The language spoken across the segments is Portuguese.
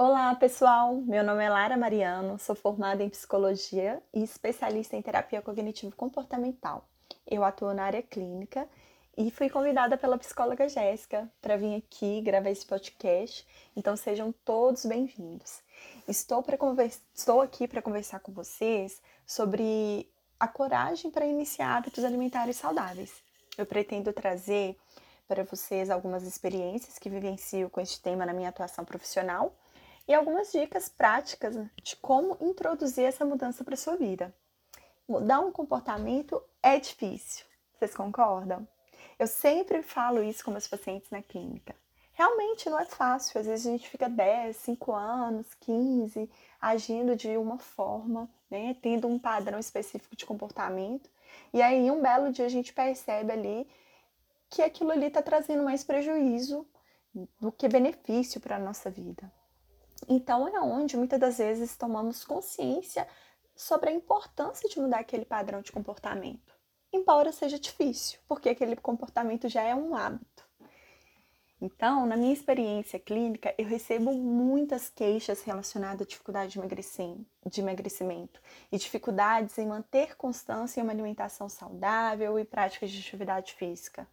Olá, pessoal! Meu nome é Lara Mariano, sou formada em psicologia e especialista em terapia cognitivo-comportamental. Eu atuo na área clínica e fui convidada pela psicóloga Jéssica para vir aqui gravar esse podcast, então sejam todos bem-vindos. Estou. Estou aqui para conversar com vocês sobre a coragem para iniciar hábitos alimentares saudáveis. Eu pretendo trazer para vocês algumas experiências que vivencio com este tema na minha atuação profissional e algumas dicas práticas de como introduzir essa mudança para sua vida. Mudar um comportamento é difícil, vocês concordam? Eu sempre falo isso com meus pacientes na clínica. Realmente não é fácil, às vezes a gente fica 10, 5 anos, 15, agindo de uma forma, né, tendo um padrão específico de comportamento, e aí um belo dia a gente percebe ali que aquilo ali está trazendo mais prejuízo do que benefício para a nossa vida. Então é onde muitas das vezes tomamos consciência sobre a importância de mudar aquele padrão de comportamento, embora seja difícil, porque aquele comportamento já é um hábito. Então, na minha experiência clínica, eu recebo muitas queixas relacionadas à dificuldade de emagrecimento e dificuldades em manter constância em uma alimentação saudável e práticas de atividade física.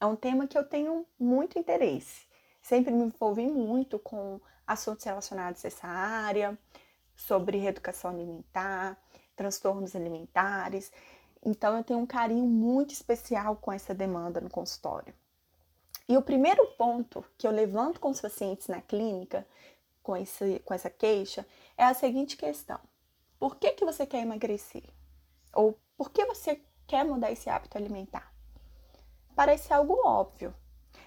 É um tema que eu tenho muito interesse. Sempre me envolvi muito com assuntos relacionados a essa área, sobre reeducação alimentar, transtornos alimentares. Então, eu tenho um carinho muito especial com essa demanda no consultório. E o primeiro ponto que eu levanto com os pacientes na clínica, com, esse, com essa queixa, é a seguinte questão: por que, que você quer emagrecer? Ou por que você quer mudar esse hábito alimentar? Parece algo óbvio,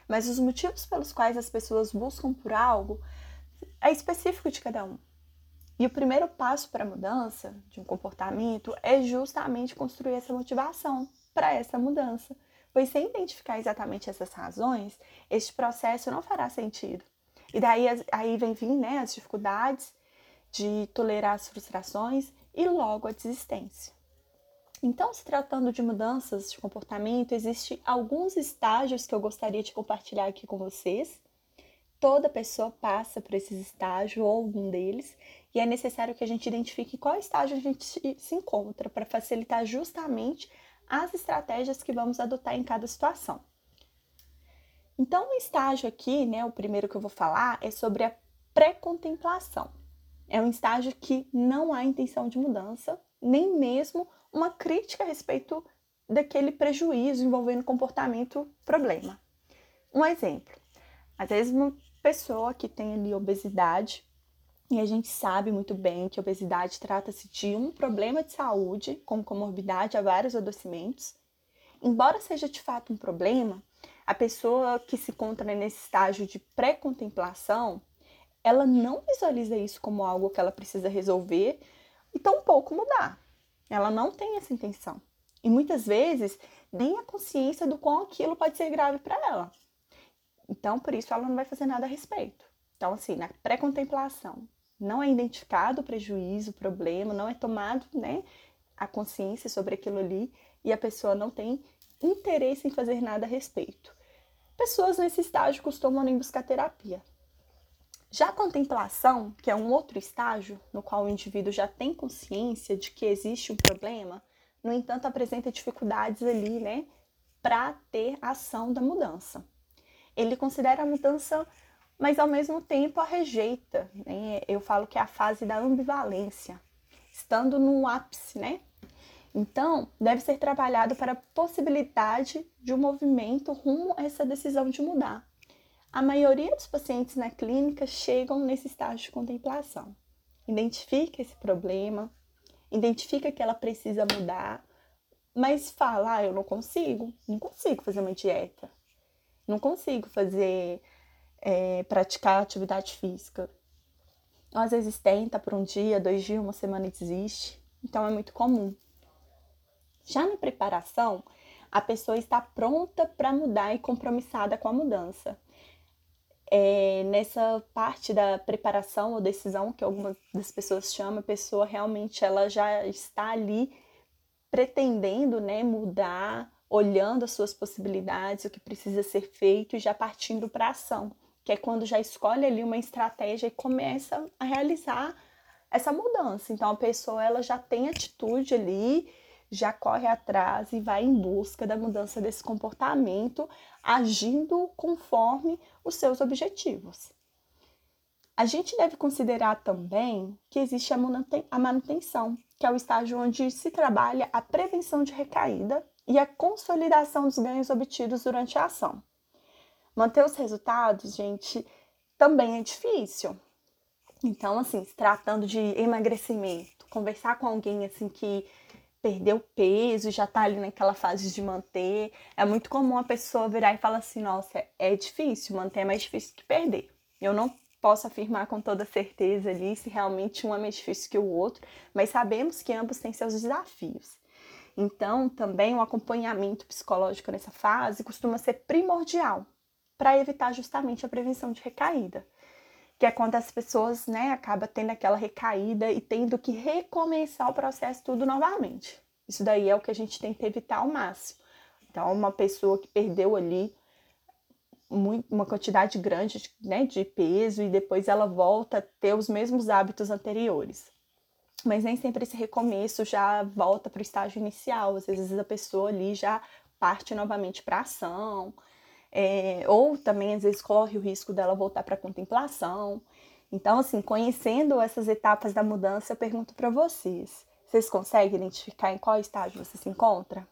mas os motivos pelos quais as pessoas buscam por algo é específico de cada um. E o primeiro passo para a mudança de um comportamento é justamente construir essa motivação para essa mudança. Pois sem identificar exatamente essas razões, este processo não fará sentido. E daí aí vem vir né, as dificuldades de tolerar as frustrações e logo a desistência. Então, se tratando de mudanças de comportamento, existem alguns estágios que eu gostaria de compartilhar aqui com vocês Toda pessoa passa por esses estágios ou algum deles, e é necessário que a gente identifique qual estágio a gente se encontra para facilitar justamente as estratégias que vamos adotar em cada situação. Então, o estágio aqui, né, o primeiro que eu vou falar é sobre a pré-contemplação. É um estágio que não há intenção de mudança, nem mesmo uma crítica a respeito daquele prejuízo envolvendo comportamento problema. Um exemplo: às vezes pessoa que tem ali obesidade, e a gente sabe muito bem que obesidade trata-se de um problema de saúde, com comorbidade a vários adoecimentos. Embora seja de fato um problema, a pessoa que se encontra nesse estágio de pré-contemplação, ela não visualiza isso como algo que ela precisa resolver e tampouco mudar. Ela não tem essa intenção. E muitas vezes nem a consciência do quão aquilo pode ser grave para ela. Então, por isso, ela não vai fazer nada a respeito. Então, assim, na pré-contemplação, não é identificado o prejuízo, o problema, não é tomado né, a consciência sobre aquilo ali e a pessoa não tem interesse em fazer nada a respeito. Pessoas nesse estágio costumam nem buscar terapia. Já a contemplação, que é um outro estágio no qual o indivíduo já tem consciência de que existe um problema, no entanto apresenta dificuldades ali, né, para ter ação da mudança ele considera a mudança, mas ao mesmo tempo a rejeita. Né? Eu falo que é a fase da ambivalência, estando no ápice, né? Então, deve ser trabalhado para a possibilidade de um movimento rumo a essa decisão de mudar. A maioria dos pacientes na clínica chegam nesse estágio de contemplação. Identifica esse problema, identifica que ela precisa mudar, mas fala: ah, eu não consigo, não consigo fazer uma dieta, não consigo fazer, é, praticar atividade física. Ou às vezes tenta por um dia, dois dias, uma semana e desiste. Então é muito comum. Já na preparação, a pessoa está pronta para mudar e compromissada com a mudança. É, nessa parte da preparação ou decisão que algumas das pessoas chamam, a pessoa realmente ela já está ali pretendendo né, mudar olhando as suas possibilidades, o que precisa ser feito e já partindo para a ação, que é quando já escolhe ali uma estratégia e começa a realizar essa mudança. Então a pessoa ela já tem atitude ali, já corre atrás e vai em busca da mudança desse comportamento, agindo conforme os seus objetivos. A gente deve considerar também que existe a manutenção, que é o estágio onde se trabalha a prevenção de recaída e a consolidação dos ganhos obtidos durante a ação. Manter os resultados, gente, também é difícil. Então, assim, se tratando de emagrecimento, conversar com alguém assim que perdeu peso e já tá ali naquela fase de manter, é muito comum a pessoa virar e falar assim: "Nossa, é difícil, manter é mais difícil que perder". Eu não posso afirmar com toda certeza ali se realmente um é mais difícil que o outro, mas sabemos que ambos têm seus desafios. Então, também o acompanhamento psicológico nessa fase costuma ser primordial para evitar justamente a prevenção de recaída, que é quando as pessoas, né, acabam tendo aquela recaída e tendo que recomeçar o processo tudo novamente. Isso daí é o que a gente tenta evitar ao máximo. Então, uma pessoa que perdeu ali uma quantidade grande né, de peso e depois ela volta a ter os mesmos hábitos anteriores. Mas nem sempre esse recomeço já volta para o estágio inicial. Às vezes a pessoa ali já parte novamente para ação, é, ou também às vezes corre o risco dela voltar para contemplação. Então, assim, conhecendo essas etapas da mudança, eu pergunto para vocês: vocês conseguem identificar em qual estágio você se encontra?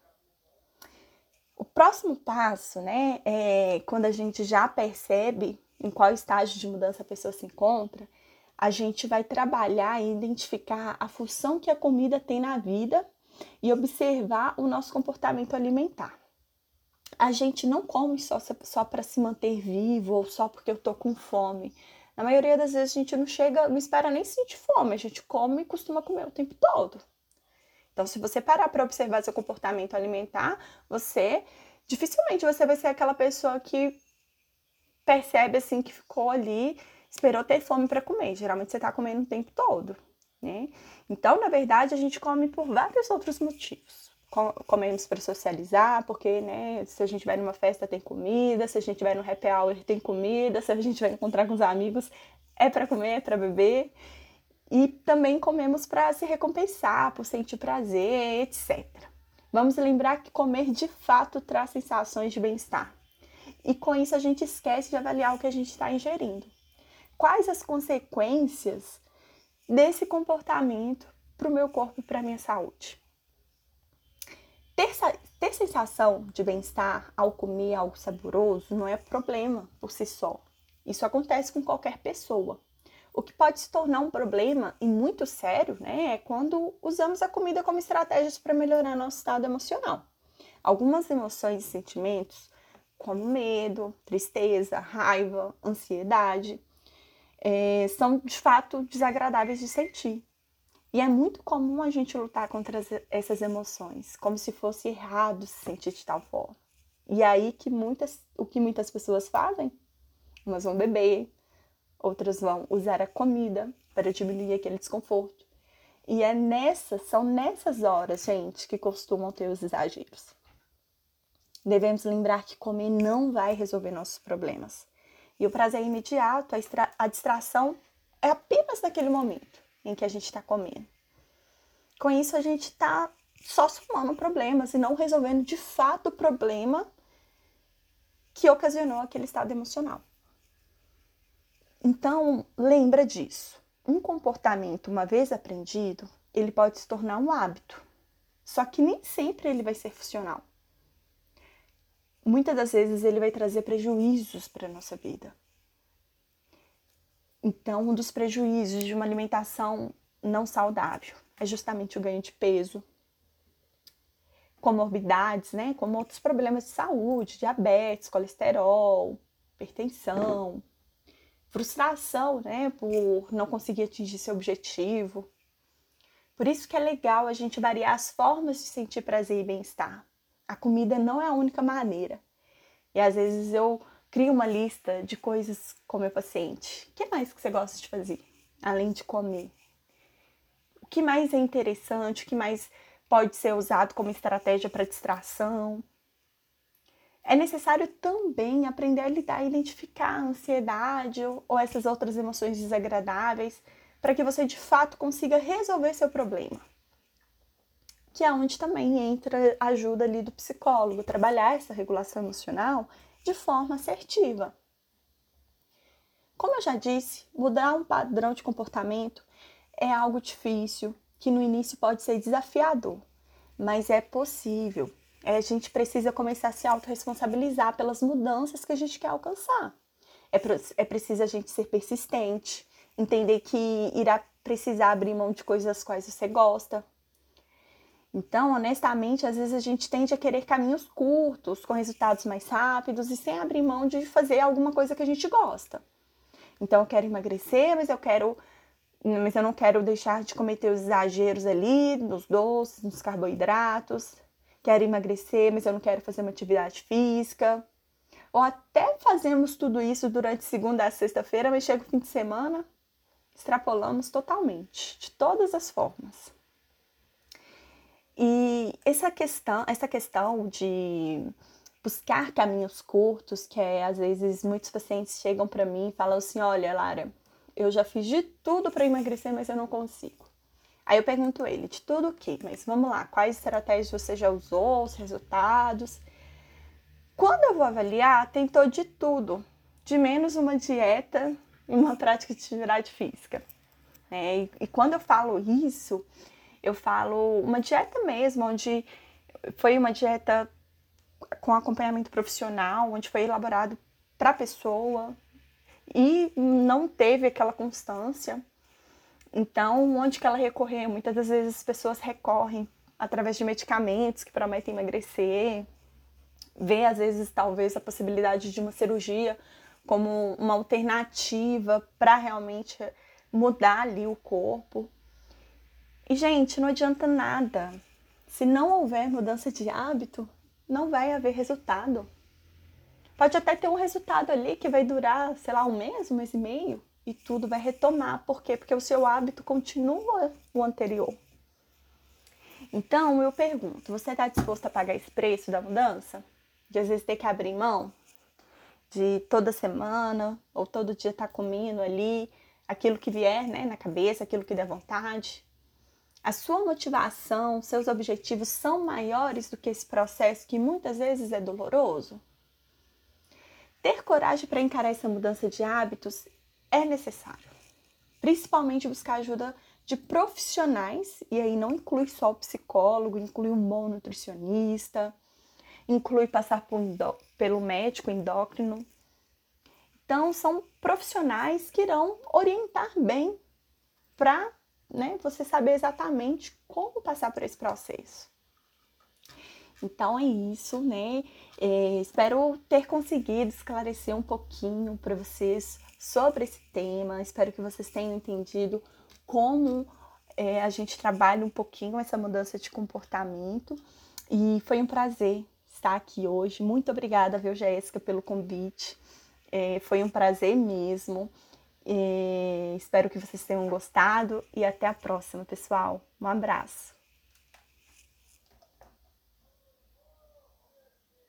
O próximo passo, né, é quando a gente já percebe em qual estágio de mudança a pessoa se encontra, a gente vai trabalhar e identificar a função que a comida tem na vida e observar o nosso comportamento alimentar. A gente não come só, só para se manter vivo ou só porque eu tô com fome. Na maioria das vezes a gente não chega, não espera nem sentir fome, a gente come e costuma comer o tempo todo. Então, se você parar para observar seu comportamento alimentar, você dificilmente você vai ser aquela pessoa que percebe assim que ficou ali, esperou ter fome para comer. Geralmente você está comendo o tempo todo, né? Então, na verdade, a gente come por vários outros motivos. Comemos para socializar, porque, né, se a gente vai numa festa tem comida, se a gente vai no happy hour tem comida, se a gente vai encontrar com os amigos é para comer, é para beber. E também comemos para se recompensar, por sentir prazer, etc. Vamos lembrar que comer de fato traz sensações de bem-estar. E com isso a gente esquece de avaliar o que a gente está ingerindo. Quais as consequências desse comportamento para o meu corpo e para a minha saúde? Ter, ter sensação de bem-estar ao comer algo saboroso não é problema por si só. Isso acontece com qualquer pessoa. O que pode se tornar um problema e muito sério né, é quando usamos a comida como estratégias para melhorar nosso estado emocional. Algumas emoções e sentimentos, como medo, tristeza, raiva, ansiedade, é, são de fato desagradáveis de sentir. E é muito comum a gente lutar contra essas emoções, como se fosse errado se sentir de tal forma. E aí que muitas, o que muitas pessoas fazem? Umas vão beber, outras vão usar a comida para diminuir aquele desconforto. E é nessas, são nessas horas, gente, que costumam ter os exageros. Devemos lembrar que comer não vai resolver nossos problemas. E o prazer imediato, a, a distração é apenas naquele momento em que a gente está comendo. Com isso, a gente está só somando problemas e não resolvendo de fato o problema que ocasionou aquele estado emocional. Então, lembra disso. Um comportamento, uma vez aprendido, ele pode se tornar um hábito. Só que nem sempre ele vai ser funcional. Muitas das vezes ele vai trazer prejuízos para nossa vida. Então, um dos prejuízos de uma alimentação não saudável é justamente o ganho de peso, comorbidades, né, como outros problemas de saúde, diabetes, colesterol, hipertensão, frustração, né, por não conseguir atingir seu objetivo. Por isso que é legal a gente variar as formas de sentir prazer e bem-estar. A comida não é a única maneira. E às vezes eu crio uma lista de coisas com meu paciente. O que mais que você gosta de fazer, além de comer? O que mais é interessante? O que mais pode ser usado como estratégia para distração? é necessário também aprender a lidar e identificar a ansiedade ou essas outras emoções desagradáveis para que você de fato consiga resolver seu problema. Que é onde também entra a ajuda ali do psicólogo, trabalhar essa regulação emocional de forma assertiva. Como eu já disse, mudar um padrão de comportamento é algo difícil, que no início pode ser desafiador, mas é possível. É, a gente precisa começar a se autorresponsabilizar pelas mudanças que a gente quer alcançar. É, é preciso a gente ser persistente, entender que irá precisar abrir mão de coisas das quais você gosta. Então, honestamente, às vezes a gente tende a querer caminhos curtos, com resultados mais rápidos e sem abrir mão de fazer alguma coisa que a gente gosta. Então, eu quero emagrecer, mas eu quero mas eu não quero deixar de cometer os exageros ali nos doces, nos carboidratos. Quero emagrecer, mas eu não quero fazer uma atividade física. Ou até fazemos tudo isso durante segunda a sexta-feira, mas chega o fim de semana, extrapolamos totalmente, de todas as formas. E essa questão, essa questão de buscar caminhos curtos, que é às vezes muitos pacientes chegam para mim e falam assim: "Olha, Lara, eu já fiz de tudo para emagrecer, mas eu não consigo". Aí eu pergunto ele: "De tudo o quê? Mas vamos lá, quais estratégias você já usou, os resultados?" Quando eu vou avaliar, tentou de tudo, de menos uma dieta e uma prática de atividade física. É, e, e quando eu falo isso, eu falo uma dieta mesmo, onde foi uma dieta com acompanhamento profissional, onde foi elaborado para a pessoa e não teve aquela constância. Então, onde que ela recorreu? Muitas das vezes as pessoas recorrem através de medicamentos que prometem emagrecer, vê às vezes talvez a possibilidade de uma cirurgia como uma alternativa para realmente mudar ali o corpo. E gente, não adianta nada. Se não houver mudança de hábito, não vai haver resultado. Pode até ter um resultado ali que vai durar, sei lá, um mês, um mês e meio, e tudo vai retomar. Por quê? Porque o seu hábito continua o anterior. Então, eu pergunto: você está disposto a pagar esse preço da mudança? De às vezes ter que abrir mão? De toda semana ou todo dia estar tá comendo ali aquilo que vier né, na cabeça, aquilo que der vontade? A sua motivação, seus objetivos são maiores do que esse processo que muitas vezes é doloroso? Ter coragem para encarar essa mudança de hábitos é necessário, principalmente buscar ajuda de profissionais, e aí não inclui só o psicólogo, inclui um bom nutricionista, inclui passar por, pelo médico endócrino. Então, são profissionais que irão orientar bem para né, você saber exatamente como passar por esse processo. Então é isso, né? É, espero ter conseguido esclarecer um pouquinho para vocês sobre esse tema. Espero que vocês tenham entendido como é, a gente trabalha um pouquinho essa mudança de comportamento. E foi um prazer estar aqui hoje. Muito obrigada, viu, Jéssica, pelo convite. É, foi um prazer mesmo. E espero que vocês tenham gostado e até a próxima, pessoal. Um abraço.